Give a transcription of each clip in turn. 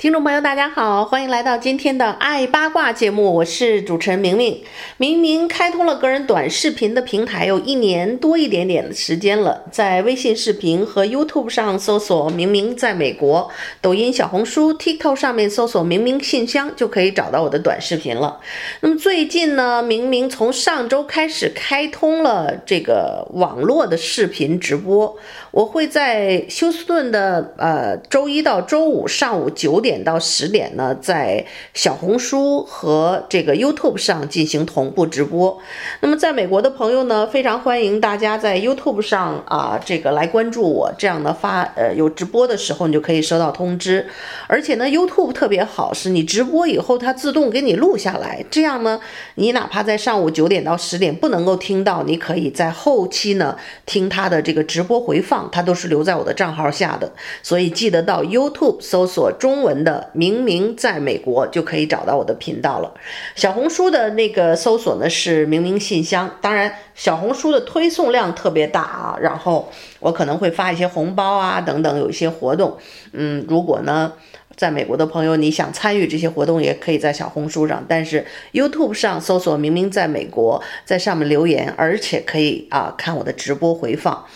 听众朋友，大家好，欢迎来到今天的爱八卦节目，我是主持人明明。明明开通了个人短视频的平台有一年多一点点的时间了，在微信视频和 YouTube 上搜索“明明在美国”，抖音、小红书、TikTok 上面搜索“明明信箱”就可以找到我的短视频了。那么最近呢，明明从上周开始开通了这个网络的视频直播，我会在休斯顿的呃周一到周五上午九点。点到十点呢，在小红书和这个 YouTube 上进行同步直播。那么在美国的朋友呢，非常欢迎大家在 YouTube 上啊，这个来关注我，这样呢发呃有直播的时候，你就可以收到通知。而且呢，YouTube 特别好，是你直播以后它自动给你录下来，这样呢，你哪怕在上午九点到十点不能够听到，你可以在后期呢听它的这个直播回放，它都是留在我的账号下的。所以记得到 YouTube 搜索中文的明明在美国就可以找到我的频道了。小红书的那个搜索呢是明明信箱，当然小红书的推送量特别大啊，然后我可能会发一些红包啊等等，有一些活动。嗯，如果呢，在美国的朋友，你想参与这些活动，也可以在小红书上，但是 YouTube 上搜索“明明在美国”，在上面留言，而且可以啊看我的直播回放。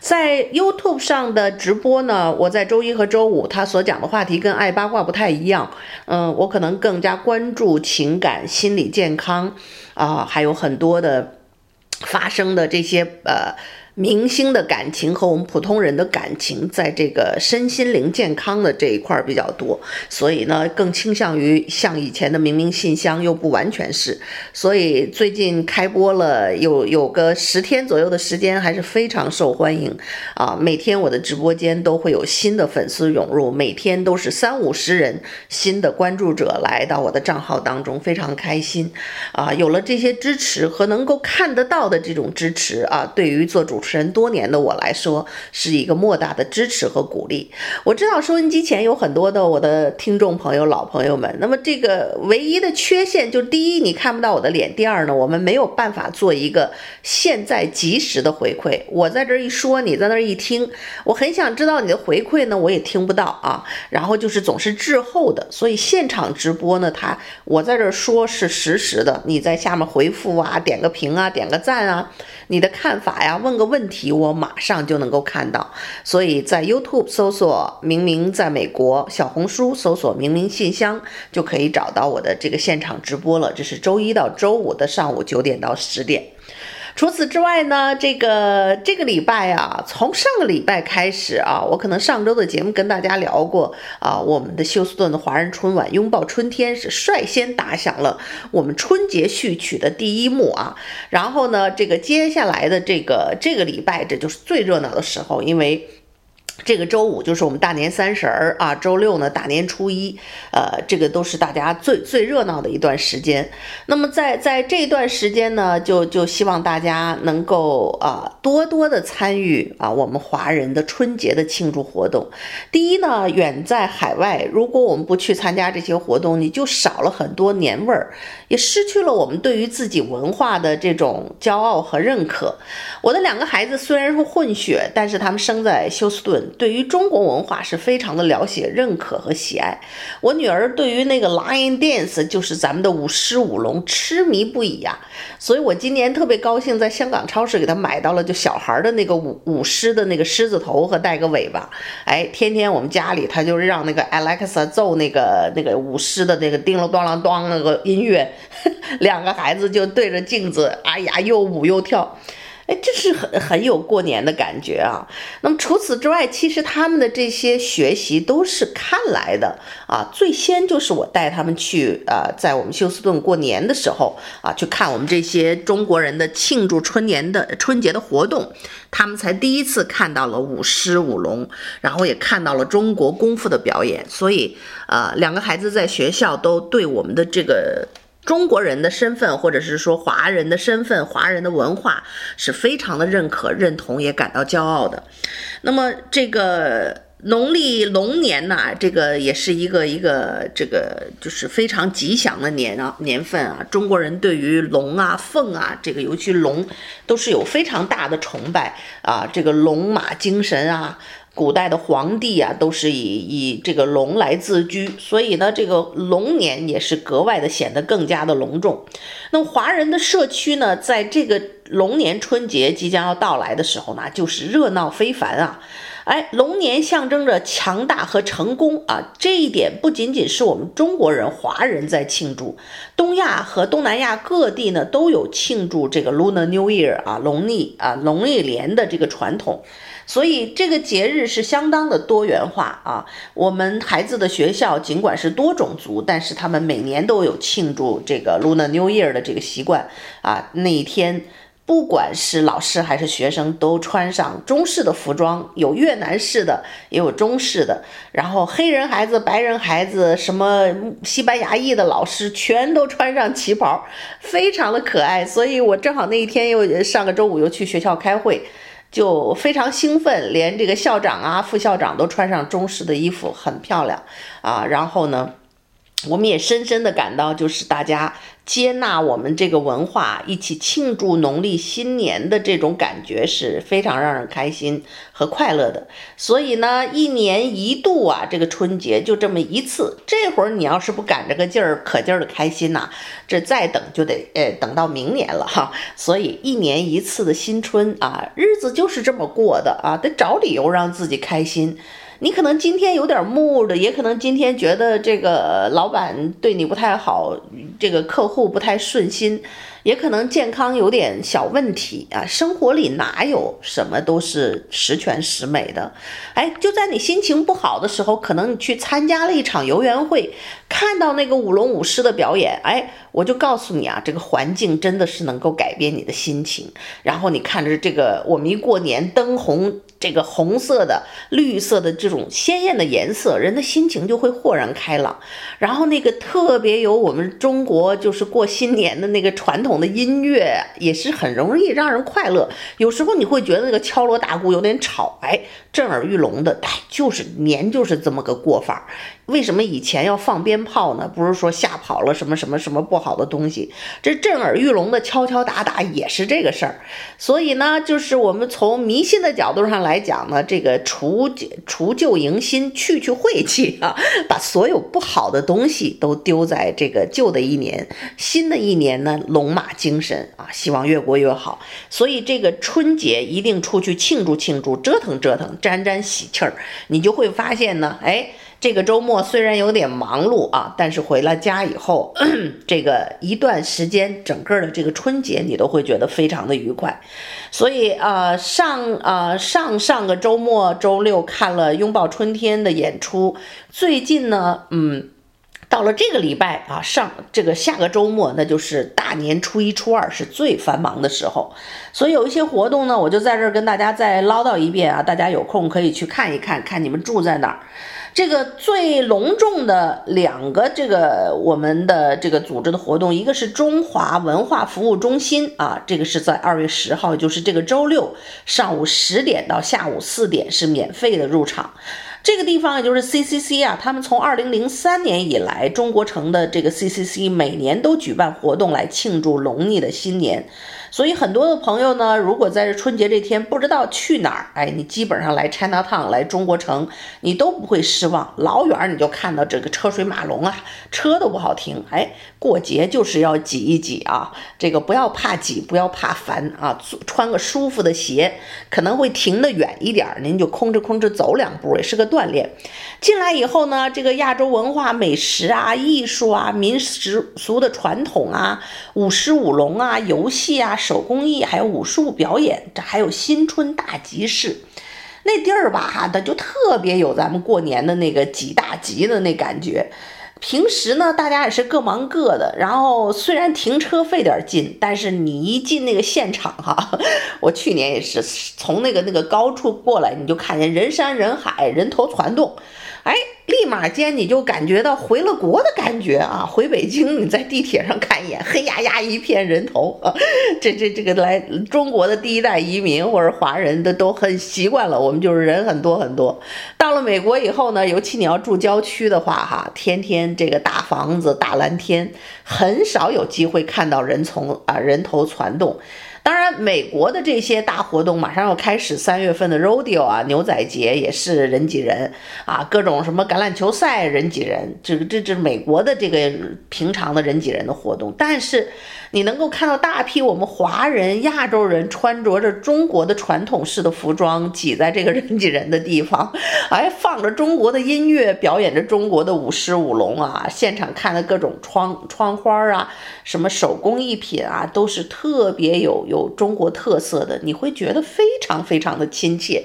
在 YouTube 上的直播呢，我在周一和周五，他所讲的话题跟爱八卦不太一样。嗯，我可能更加关注情感、心理健康啊，还有很多的发生的这些呃。明星的感情和我们普通人的感情，在这个身心灵健康的这一块比较多，所以呢，更倾向于像以前的明明信箱，又不完全是。所以最近开播了有有个十天左右的时间，还是非常受欢迎啊！每天我的直播间都会有新的粉丝涌入，每天都是三五十人新的关注者来到我的账号当中，非常开心啊！有了这些支持和能够看得到的这种支持啊，对于做主。主持人多年的我来说，是一个莫大的支持和鼓励。我知道收音机前有很多的我的听众朋友、老朋友们。那么这个唯一的缺陷就是：第一，你看不到我的脸；第二呢，我们没有办法做一个现在及时的回馈。我在这一说，你在那一听，我很想知道你的回馈呢，我也听不到啊。然后就是总是滞后的，所以现场直播呢，它我在这儿说是实时的，你在下面回复啊，点个评啊，点个赞啊。你的看法呀，问个问问题，我马上就能够看到。所以在 YouTube 搜索“明明在美国”，小红书搜索“明明信箱”，就可以找到我的这个现场直播了。这是周一到周五的上午九点到十点。除此之外呢，这个这个礼拜啊，从上个礼拜开始啊，我可能上周的节目跟大家聊过啊，我们的休斯顿的华人春晚拥抱春天是率先打响了我们春节序曲的第一幕啊。然后呢，这个接下来的这个这个礼拜，这就是最热闹的时候，因为。这个周五就是我们大年三十儿啊，周六呢大年初一，呃，这个都是大家最最热闹的一段时间。那么在在这段时间呢，就就希望大家能够啊多多的参与啊我们华人的春节的庆祝活动。第一呢，远在海外，如果我们不去参加这些活动，你就少了很多年味儿，也失去了我们对于自己文化的这种骄傲和认可。我的两个孩子虽然是混血，但是他们生在休斯顿。对于中国文化是非常的了解、认可和喜爱。我女儿对于那个 Lion Dance，就是咱们的舞狮舞龙，痴迷不已呀。所以我今年特别高兴，在香港超市给她买到了就小孩的那个舞舞狮的那个狮子头和带个尾巴。哎，天天我们家里她就让那个 Alexa 奏那个那个舞狮的那个叮了咚啷当那个音乐，两个孩子就对着镜子，哎呀，又舞又跳。哎，这是很很有过年的感觉啊。那么除此之外，其实他们的这些学习都是看来的啊。最先就是我带他们去呃，在我们休斯顿过年的时候啊，去看我们这些中国人的庆祝春年的春节的活动，他们才第一次看到了舞狮舞龙，然后也看到了中国功夫的表演。所以啊，两个孩子在学校都对我们的这个。中国人的身份，或者是说华人的身份、华人的文化，是非常的认可、认同，也感到骄傲的。那么这个农历龙年呢，这个也是一个一个这个就是非常吉祥的年啊年份啊。中国人对于龙啊、凤啊，这个尤其龙，都是有非常大的崇拜啊。这个龙马精神啊。古代的皇帝啊，都是以以这个龙来自居，所以呢，这个龙年也是格外的显得更加的隆重。那华人的社区呢，在这个龙年春节即将要到来的时候呢，就是热闹非凡啊！哎，龙年象征着强大和成功啊，这一点不仅仅是我们中国人、华人在庆祝，东亚和东南亚各地呢都有庆祝这个 Lunar New Year 啊，农历啊农历年的这个传统。所以这个节日是相当的多元化啊！我们孩子的学校尽管是多种族，但是他们每年都有庆祝这个 Lunar New Year 的这个习惯啊。那一天，不管是老师还是学生，都穿上中式的服装，有越南式的，也有中式的。然后黑人孩子、白人孩子，什么西班牙裔的老师，全都穿上旗袍，非常的可爱。所以我正好那一天又上个周五又去学校开会。就非常兴奋，连这个校长啊、副校长都穿上中式的衣服，很漂亮啊。然后呢，我们也深深的感到，就是大家。接纳我们这个文化，一起庆祝农历新年的这种感觉是非常让人开心和快乐的。所以呢，一年一度啊，这个春节就这么一次。这会儿你要是不赶着个劲儿，可劲儿的开心呐，这再等就得呃等到明年了哈。所以一年一次的新春啊，日子就是这么过的啊，得找理由让自己开心。你可能今天有点木的也可能今天觉得这个老板对你不太好，这个客户不太顺心。也可能健康有点小问题啊，生活里哪有什么都是十全十美的？哎，就在你心情不好的时候，可能你去参加了一场游园会，看到那个舞龙舞狮的表演，哎，我就告诉你啊，这个环境真的是能够改变你的心情。然后你看着这个，我们一过年灯红，这个红色的、绿色的这种鲜艳的颜色，人的心情就会豁然开朗。然后那个特别有我们中国就是过新年的那个传统。的音乐也是很容易让人快乐，有时候你会觉得那个敲锣打鼓有点吵，哎，震耳欲聋的，哎，就是年就是这么个过法。为什么以前要放鞭炮呢？不是说吓跑了什么什么什么不好的东西，这震耳欲聋的敲敲打打也是这个事儿。所以呢，就是我们从迷信的角度上来讲呢，这个除除旧迎新，去去晦气啊，把所有不好的东西都丢在这个旧的一年，新的一年呢，龙马精神啊，希望越过越好。所以这个春节一定出去庆祝庆祝，折腾折腾，沾沾喜气儿，你就会发现呢，哎。这个周末虽然有点忙碌啊，但是回了家以后，这个一段时间，整个的这个春节你都会觉得非常的愉快。所以呃，上呃上上个周末周六看了拥抱春天的演出，最近呢，嗯，到了这个礼拜啊，上这个下个周末，那就是大年初一初二是最繁忙的时候。所以有一些活动呢，我就在这儿跟大家再唠叨一遍啊，大家有空可以去看一看，看你们住在哪儿。这个最隆重的两个这个我们的这个组织的活动，一个是中华文化服务中心啊，这个是在二月十号，就是这个周六上午十点到下午四点是免费的入场。这个地方也就是 CCC 啊，他们从二零零三年以来，中国城的这个 CCC 每年都举办活动来庆祝农历的新年。所以很多的朋友呢，如果在这春节这天不知道去哪儿，哎，你基本上来 Chinatown 来中国城，你都不会失望。老远你就看到这个车水马龙啊，车都不好停。哎，过节就是要挤一挤啊，这个不要怕挤，不要怕烦啊，穿个舒服的鞋，可能会停得远一点，您就空着空着走两步，也是个锻炼。进来以后呢，这个亚洲文化、美食啊、艺术啊、民俗的传统啊、舞狮舞龙啊、游戏啊。手工艺，还有武术表演，这还有新春大集市，那地儿吧，哈它就特别有咱们过年的那个挤大集的那感觉。平时呢，大家也是各忙各的，然后虽然停车费点劲，但是你一进那个现场哈，我去年也是从那个那个高处过来，你就看见人山人海，人头攒动。哎，立马间你就感觉到回了国的感觉啊！回北京，你在地铁上看一眼，黑压压一片人头 啊！这这这个来中国的第一代移民或者华人的都很习惯了，我们就是人很多很多。到了美国以后呢，尤其你要住郊区的话，哈，天天这个大房子、大蓝天，很少有机会看到人从啊人头攒动。当然，美国的这些大活动马上要开始，三月份的 Rodeo 啊，牛仔节也是人挤人啊，各种什么橄榄球赛人挤人，这个这这美国的这个平常的人挤人的活动，但是。你能够看到大批我们华人、亚洲人穿着着中国的传统式的服装，挤在这个人挤人的地方，哎，放着中国的音乐，表演着中国的舞狮舞龙啊！现场看的各种窗窗花啊，什么手工艺品啊，都是特别有有中国特色的，你会觉得非常非常的亲切。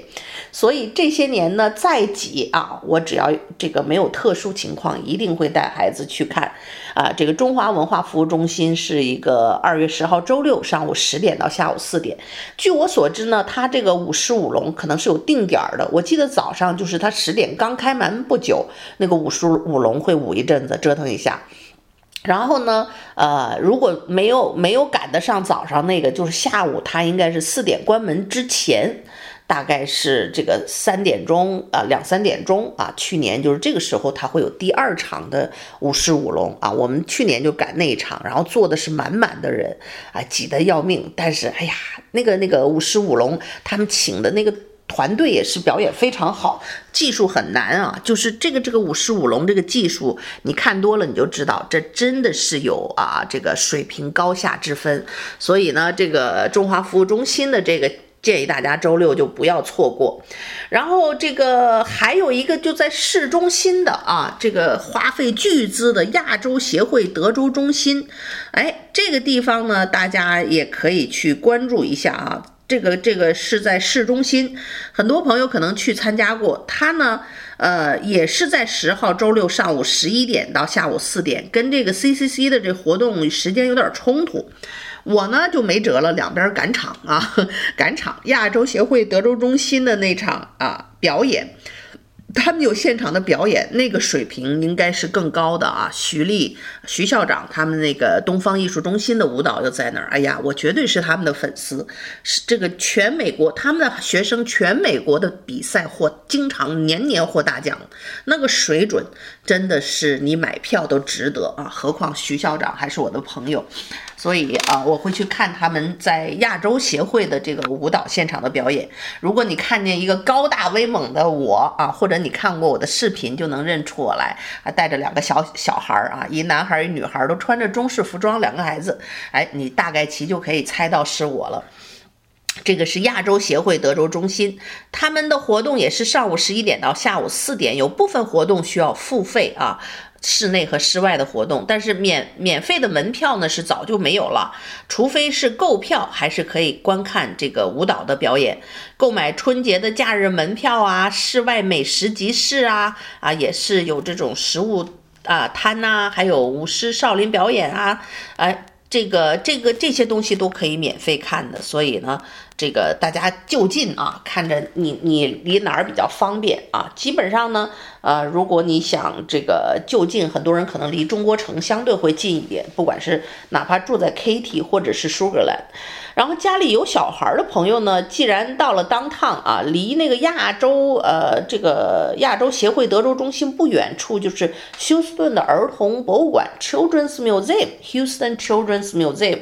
所以这些年呢，再挤啊，我只要这个没有特殊情况，一定会带孩子去看。啊，这个中华文化服务中心是一个二月十号周六上午十点到下午四点。据我所知呢，它这个舞狮舞龙可能是有定点儿的。我记得早上就是它十点刚开门不久，那个舞狮舞龙会舞一阵子，折腾一下。然后呢，呃，如果没有没有赶得上早上那个，就是下午，它应该是四点关门之前。大概是这个三点钟啊，两三点钟啊，去年就是这个时候，它会有第二场的舞狮舞龙啊。我们去年就赶那一场，然后坐的是满满的人啊，挤得要命。但是哎呀，那个那个舞狮舞龙，他们请的那个团队也是表演非常好，技术很难啊。就是这个这个舞狮舞龙这个技术，你看多了你就知道，这真的是有啊这个水平高下之分。所以呢，这个中华服务中心的这个。建议大家周六就不要错过，然后这个还有一个就在市中心的啊，这个花费巨资的亚洲协会德州中心，哎，这个地方呢，大家也可以去关注一下啊。这个这个是在市中心，很多朋友可能去参加过，它呢，呃，也是在十号周六上午十一点到下午四点，跟这个 CCC 的这活动时间有点冲突。我呢就没辙了，两边赶场啊，赶场。亚洲协会德州中心的那场啊表演，他们有现场的表演，那个水平应该是更高的啊。徐丽徐校长他们那个东方艺术中心的舞蹈就在那儿，哎呀，我绝对是他们的粉丝。是这个全美国他们的学生，全美国的比赛获经常年年获大奖，那个水准真的是你买票都值得啊。何况徐校长还是我的朋友。所以啊，我会去看他们在亚洲协会的这个舞蹈现场的表演。如果你看见一个高大威猛的我啊，或者你看过我的视频，就能认出我来啊，带着两个小小孩儿啊，一男孩儿一女孩儿，都穿着中式服装，两个孩子，哎，你大概其就可以猜到是我了。这个是亚洲协会德州中心，他们的活动也是上午十一点到下午四点，有部分活动需要付费啊。室内和室外的活动，但是免免费的门票呢是早就没有了，除非是购票，还是可以观看这个舞蹈的表演。购买春节的假日门票啊，室外美食集市啊，啊也是有这种食物啊摊呐、还有舞狮少林表演啊，哎，这个这个这些东西都可以免费看的，所以呢。这个大家就近啊，看着你你离哪儿比较方便啊？基本上呢，呃，如果你想这个就近，很多人可能离中国城相对会近一点，不管是哪怕住在 Katy 或者是 Sugar Land，然后家里有小孩的朋友呢，既然到了当趟啊，离那个亚洲呃这个亚洲协会德州中心不远处，就是休斯顿的儿童博物馆 Children's Museum，Houston Children's Museum。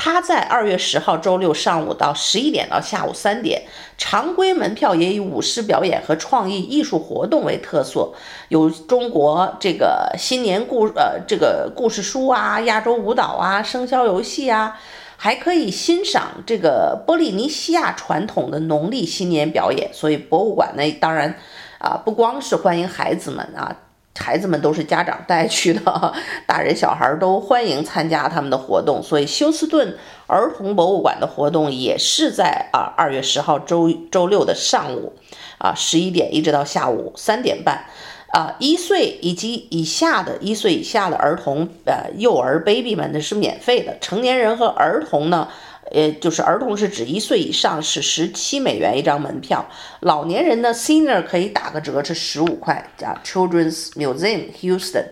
他在二月十号周六上午到十一点到下午三点，常规门票也以舞狮表演和创意艺术活动为特色，有中国这个新年故呃这个故事书啊，亚洲舞蹈啊，生肖游戏啊，还可以欣赏这个波利尼西亚传统的农历新年表演。所以博物馆呢，当然啊，不光是欢迎孩子们啊。孩子们都是家长带去的，大人小孩都欢迎参加他们的活动，所以休斯顿儿童博物馆的活动也是在啊二月十号周周六的上午啊十一点一直到下午三点半。啊，一岁以及以下的一岁以下的儿童，呃，幼儿 baby 们呢是免费的，成年人和儿童呢，呃，就是儿童是指一岁以上是十七美元一张门票，老年人呢 senior 可以打个折是十五块，叫 Children's Museum Houston，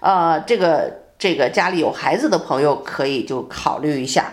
呃，这个这个家里有孩子的朋友可以就考虑一下。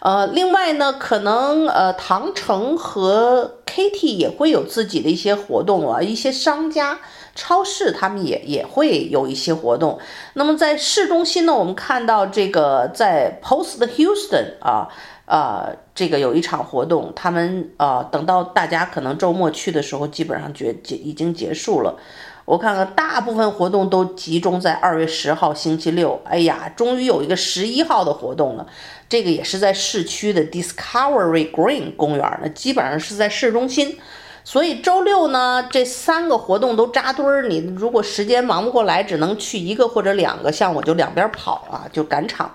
呃，另外呢，可能呃，唐城和 Kitty 也会有自己的一些活动啊，一些商家、超市他们也也会有一些活动。那么在市中心呢，我们看到这个在 Post Houston 啊，呃，这个有一场活动，他们呃，等到大家可能周末去的时候，基本上结结已经结束了。我看看，大部分活动都集中在二月十号星期六。哎呀，终于有一个十一号的活动了。这个也是在市区的 Discovery Green 公园，呢基本上是在市中心。所以周六呢，这三个活动都扎堆儿。你如果时间忙不过来，只能去一个或者两个，像我就两边跑啊，就赶场。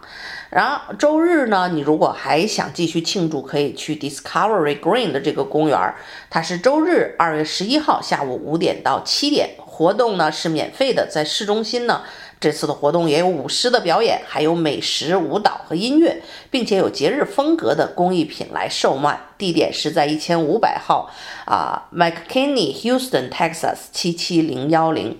然后周日呢，你如果还想继续庆祝，可以去 Discovery Green 的这个公园，它是周日二月十一号下午五点到七点，活动呢是免费的，在市中心呢。这次的活动也有舞狮的表演，还有美食、舞蹈和音乐，并且有节日风格的工艺品来售卖。地点是在一千五百号啊，McKinney Houston Texas 七七零幺零。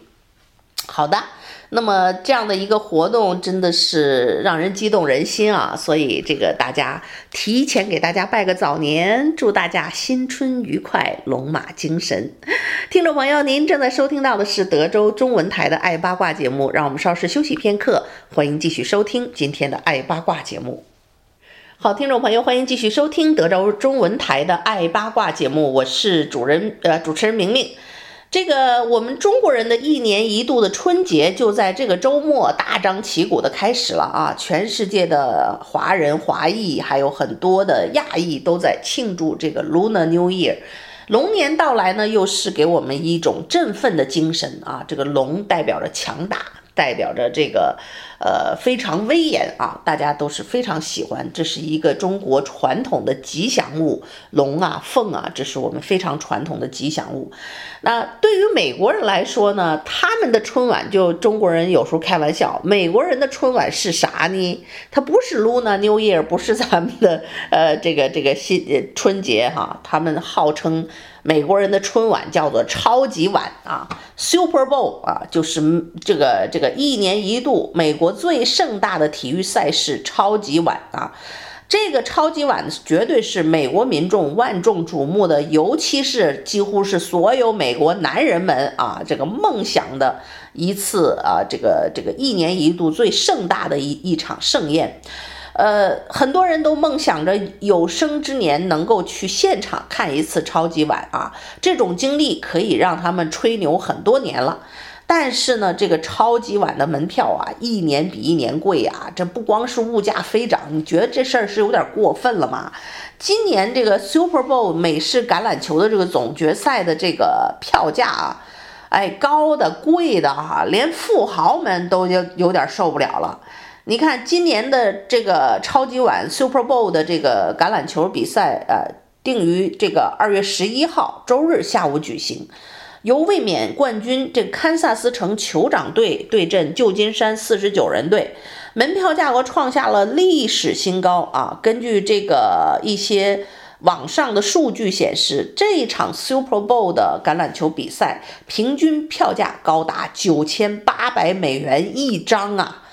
好的。那么这样的一个活动真的是让人激动人心啊！所以这个大家提前给大家拜个早年，祝大家新春愉快，龙马精神。听众朋友，您正在收听到的是德州中文台的《爱八卦》节目，让我们稍事休息片刻，欢迎继续收听今天的《爱八卦》节目。好，听众朋友，欢迎继续收听德州中文台的《爱八卦》节目，我是主人呃主持人明明。这个我们中国人的一年一度的春节就在这个周末大张旗鼓的开始了啊！全世界的华人、华裔还有很多的亚裔都在庆祝这个 Lunar New Year。龙年到来呢，又是给我们一种振奋的精神啊！这个龙代表着强大，代表着这个。呃，非常威严啊，大家都是非常喜欢。这是一个中国传统的吉祥物，龙啊、凤啊，这是我们非常传统的吉祥物。那对于美国人来说呢，他们的春晚就中国人有时候开玩笑，美国人的春晚是啥呢？它不是 Luna New Year，不是咱们的呃这个这个新春节哈，他们号称。美国人的春晚叫做超级碗啊，Super Bowl 啊，就是这个这个一年一度美国最盛大的体育赛事超级碗啊。这个超级碗绝对是美国民众万众瞩目的，尤其是几乎是所有美国男人们啊这个梦想的一次啊这个这个一年一度最盛大的一一场盛宴。呃，很多人都梦想着有生之年能够去现场看一次超级碗啊，这种经历可以让他们吹牛很多年了。但是呢，这个超级碗的门票啊，一年比一年贵啊，这不光是物价飞涨，你觉得这事儿是有点过分了吗？今年这个 Super Bowl 美式橄榄球的这个总决赛的这个票价啊，哎，高的贵的啊，连富豪们都有有点受不了了。你看，今年的这个超级碗 Super Bowl 的这个橄榄球比赛，呃，定于这个二月十一号周日下午举行，由卫冕冠军这个堪萨斯城酋长队对阵旧金山四十九人队，门票价格创下了历史新高啊！根据这个一些网上的数据显示，这一场 Super Bowl 的橄榄球比赛平均票价高达九千八百美元一张啊！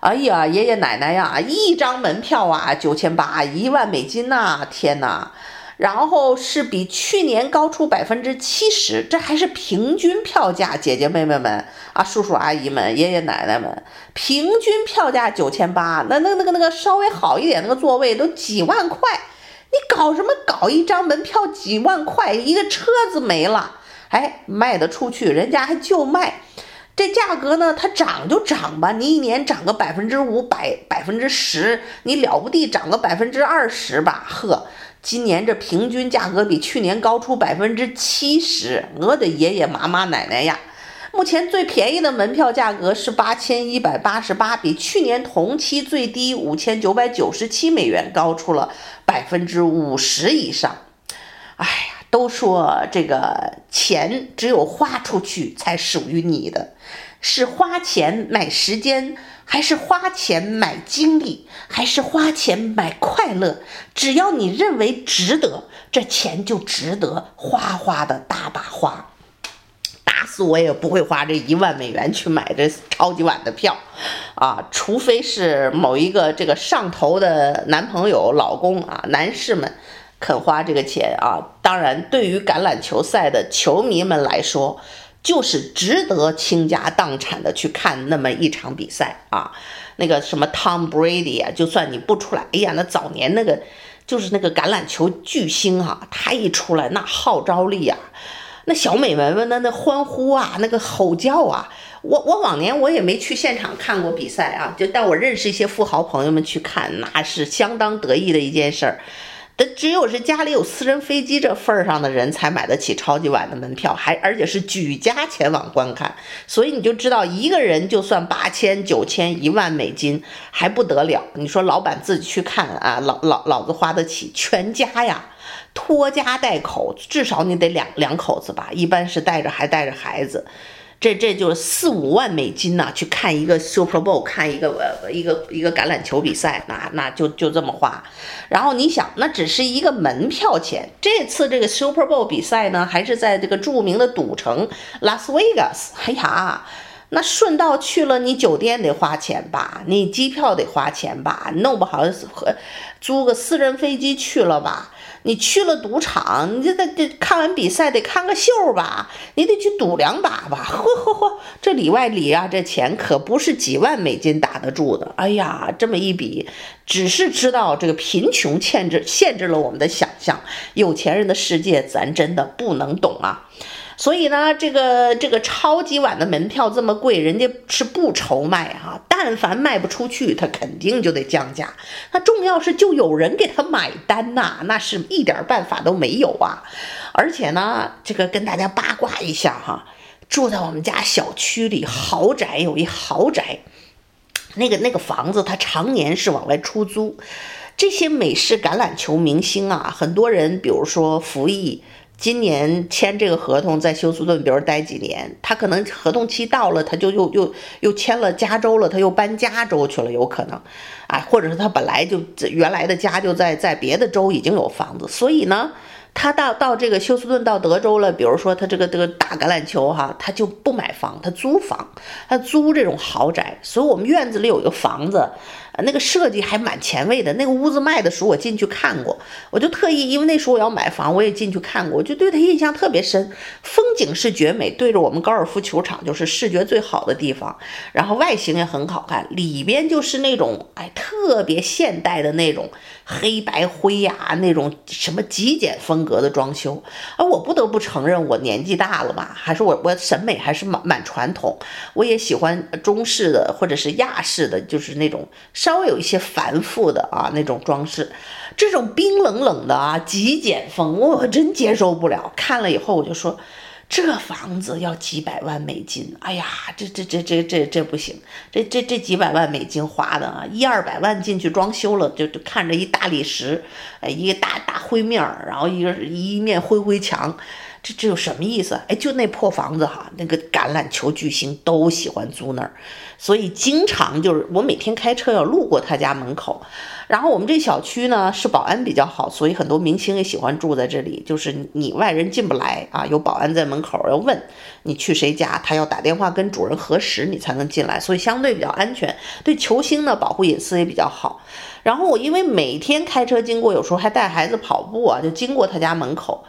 哎呀，爷爷奶奶呀，一张门票啊，九千八，一万美金呐！天哪，然后是比去年高出百分之七十，这还是平均票价，姐姐妹妹们啊，叔叔阿姨们，爷爷奶奶们，平均票价九千八，那那那个那个稍微好一点那个座位都几万块，你搞什么搞一张门票几万块，一个车子没了，哎，卖得出去，人家还就卖。这价格呢，它涨就涨吧，你一年涨个百分之五百、百分之十，你了不地涨个百分之二十吧？呵，今年这平均价格比去年高出百分之七十，我的爷爷妈妈奶奶呀！目前最便宜的门票价格是八千一百八十八，比去年同期最低五千九百九十七美元高出了百分之五十以上。哎呀！都说这个钱只有花出去才属于你的，是花钱买时间，还是花钱买精力，还是花钱买快乐？只要你认为值得，这钱就值得花花的大把花。打死我也不会花这一万美元去买这超级碗的票，啊，除非是某一个这个上头的男朋友、老公啊，男士们肯花这个钱啊。当然，对于橄榄球赛的球迷们来说，就是值得倾家荡产的去看那么一场比赛啊。那个什么 Tom Brady 啊，就算你不出来，哎呀，那早年那个就是那个橄榄球巨星哈、啊，他一出来那号召力啊。那小美们们的那欢呼啊，那个吼叫啊，我我往年我也没去现场看过比赛啊，就带我认识一些富豪朋友们去看，那是相当得意的一件事儿。但只有是家里有私人飞机这份儿上的人才买得起超级碗的门票，还而且是举家前往观看。所以你就知道，一个人就算八千、九千、一万美金还不得了。你说老板自己去看啊，老老老子花得起，全家呀。拖家带口，至少你得两两口子吧，一般是带着还带着孩子，这这就四五万美金呢，去看一个 Super Bowl，看一个呃一个一个橄榄球比赛，那那就就这么花。然后你想，那只是一个门票钱。这次这个 Super Bowl 比赛呢，还是在这个著名的赌城拉斯维加斯。哎呀，那顺道去了，你酒店得花钱吧，你机票得花钱吧，弄不好和租个私人飞机去了吧。你去了赌场，你这得得看完比赛得看个秀吧，你得去赌两把吧，嚯嚯嚯，这里外里啊，这钱可不是几万美金打得住的。哎呀，这么一比，只是知道这个贫穷限制限制了我们的想象，有钱人的世界咱真的不能懂啊。所以呢，这个这个超级碗的门票这么贵，人家是不愁卖哈。但凡卖不出去，他肯定就得降价。那重要是就有人给他买单呐，那是一点办法都没有啊。而且呢，这个跟大家八卦一下哈，住在我们家小区里豪宅有一豪宅，那个那个房子它常年是往外出租。这些美式橄榄球明星啊，很多人比如说服役。今年签这个合同，在休斯顿，比如待几年，他可能合同期到了，他就又又又签了加州了，他又搬加州去了，有可能，啊，或者是他本来就原来的家就在在别的州已经有房子，所以呢，他到到这个休斯顿到德州了，比如说他这个这个打橄榄球哈，他就不买房，他租房，他租这种豪宅，所以我们院子里有一个房子。那个设计还蛮前卫的，那个屋子卖的时候我进去看过，我就特意，因为那时候我要买房，我也进去看过，就对他印象特别深。风景是绝美，对着我们高尔夫球场就是视觉最好的地方，然后外形也很好看，里边就是那种哎特别现代的那种黑白灰呀、那种什么极简风格的装修。而我不得不承认，我年纪大了嘛，还是我我审美还是蛮蛮传统，我也喜欢中式的或者是亚式的，就是那种。稍微有一些繁复的啊，那种装饰，这种冰冷冷的啊极简风，我真接受不了。看了以后我就说，这房子要几百万美金，哎呀，这这这这这这不行，这这这几百万美金花的啊，一二百万进去装修了，就就看着一大理石，哎，一个大大灰面儿，然后一个一面灰灰墙。这这有什么意思？哎，就那破房子哈，那个橄榄球巨星都喜欢租那儿，所以经常就是我每天开车要路过他家门口。然后我们这小区呢是保安比较好，所以很多明星也喜欢住在这里。就是你外人进不来啊，有保安在门口要问你去谁家，他要打电话跟主人核实，你才能进来，所以相对比较安全。对球星呢，保护隐私也比较好。然后我因为每天开车经过，有时候还带孩子跑步啊，就经过他家门口。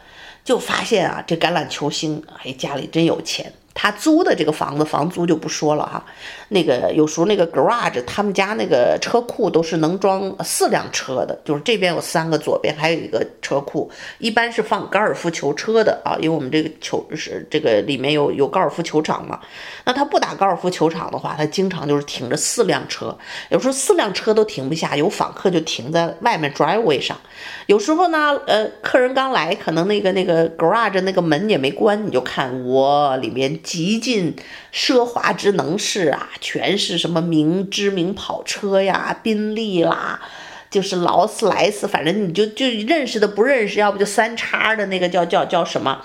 就发现啊，这橄榄球星哎，家里真有钱。他租的这个房子，房租就不说了哈。那个有时候那个 garage，他们家那个车库都是能装四辆车的，就是这边有三个，左边还有一个车库，一般是放高尔夫球车的啊。因为我们这个球是这个里面有有高尔夫球场嘛。那他不打高尔夫球场的话，他经常就是停着四辆车，有时候四辆车都停不下，有访客就停在外面 driveway 上。有时候呢，呃，客人刚来，可能那个那个 garage 那个门也没关，你就看我里面。极尽奢华之能事啊，全是什么名知名跑车呀，宾利啦，就是劳斯莱斯，反正你就就认识的不认识，要不就三叉的那个叫叫叫什么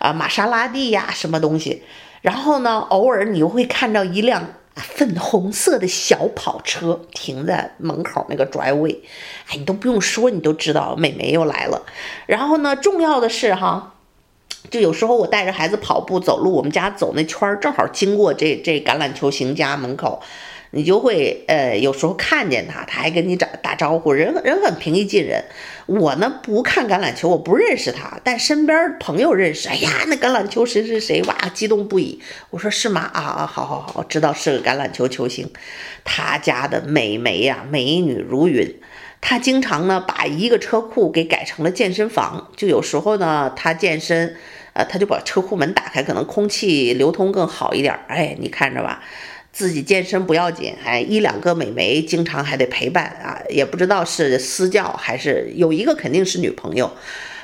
啊，玛莎拉蒂呀，什么东西。然后呢，偶尔你又会看到一辆粉红色的小跑车停在门口那个 driveway，哎，你都不用说，你都知道美眉又来了。然后呢，重要的是哈。就有时候我带着孩子跑步走路，我们家走那圈儿正好经过这这橄榄球型家门口，你就会呃有时候看见他，他还跟你打打招呼，人人很平易近人。我呢不看橄榄球，我不认识他，但身边朋友认识。哎呀，那橄榄球谁谁谁哇，激动不已。我说是吗？啊啊，好好好，知道是个橄榄球球星。他家的美眉呀，美女如云。他经常呢把一个车库给改成了健身房，就有时候呢他健身，呃，他就把车库门打开，可能空气流通更好一点。哎，你看着吧，自己健身不要紧，哎，一两个美眉经常还得陪伴啊，也不知道是私教还是有一个肯定是女朋友。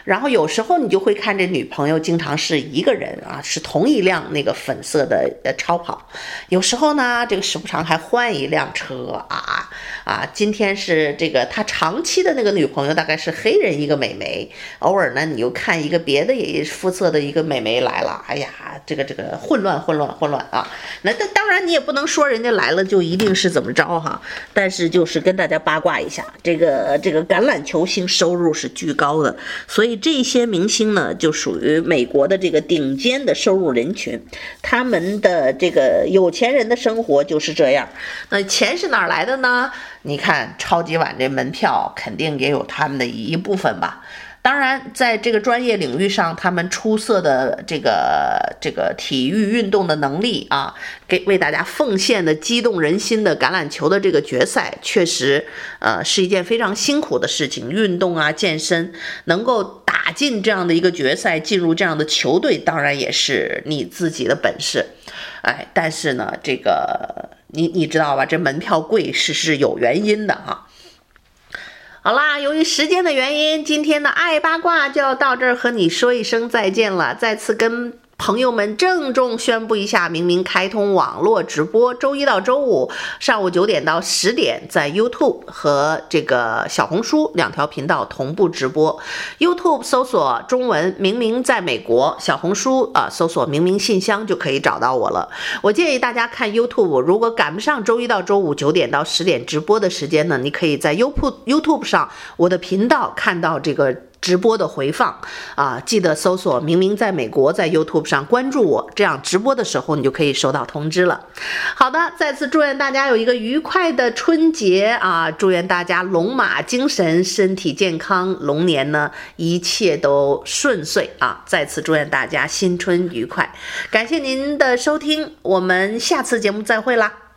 然后有时候你就会看这女朋友经常是一个人啊，是同一辆那个粉色的呃超跑。有时候呢，这个时不常还换一辆车啊啊。今天是这个他长期的那个女朋友，大概是黑人一个美眉。偶尔呢，你又看一个别的肤色的一个美眉来了。哎呀，这个这个混乱混乱混乱啊。那但当然你也不能说人家来了就一定是怎么着哈。但是就是跟大家八卦一下，这个这个橄榄球星收入是巨高的，所以。这些明星呢，就属于美国的这个顶尖的收入人群，他们的这个有钱人的生活就是这样。那钱是哪儿来的呢？你看超级碗这门票，肯定也有他们的一部分吧。当然，在这个专业领域上，他们出色的这个这个体育运动的能力啊，给为大家奉献的激动人心的橄榄球的这个决赛，确实，呃，是一件非常辛苦的事情。运动啊，健身能够打进这样的一个决赛，进入这样的球队，当然也是你自己的本事。哎，但是呢，这个你你知道吧？这门票贵是是有原因的哈。好啦，由于时间的原因，今天的爱八卦就要到这儿，和你说一声再见了。再次跟朋友们郑重宣布一下，明明开通网络直播，周一到周五上午九点到十点，在 YouTube 和这个小红书两条频道同步直播。YouTube 搜索中文“明明在美国”，小红书啊搜索“明明信箱”就可以找到我了。我建议大家看 YouTube，如果赶不上周一到周五九点到十点直播的时间呢，你可以在 YouT YouTub 上我的频道看到这个。直播的回放啊，记得搜索“明明在美国”在 YouTube 上关注我，这样直播的时候你就可以收到通知了。好的，再次祝愿大家有一个愉快的春节啊！祝愿大家龙马精神，身体健康，龙年呢一切都顺遂啊！再次祝愿大家新春愉快，感谢您的收听，我们下次节目再会啦。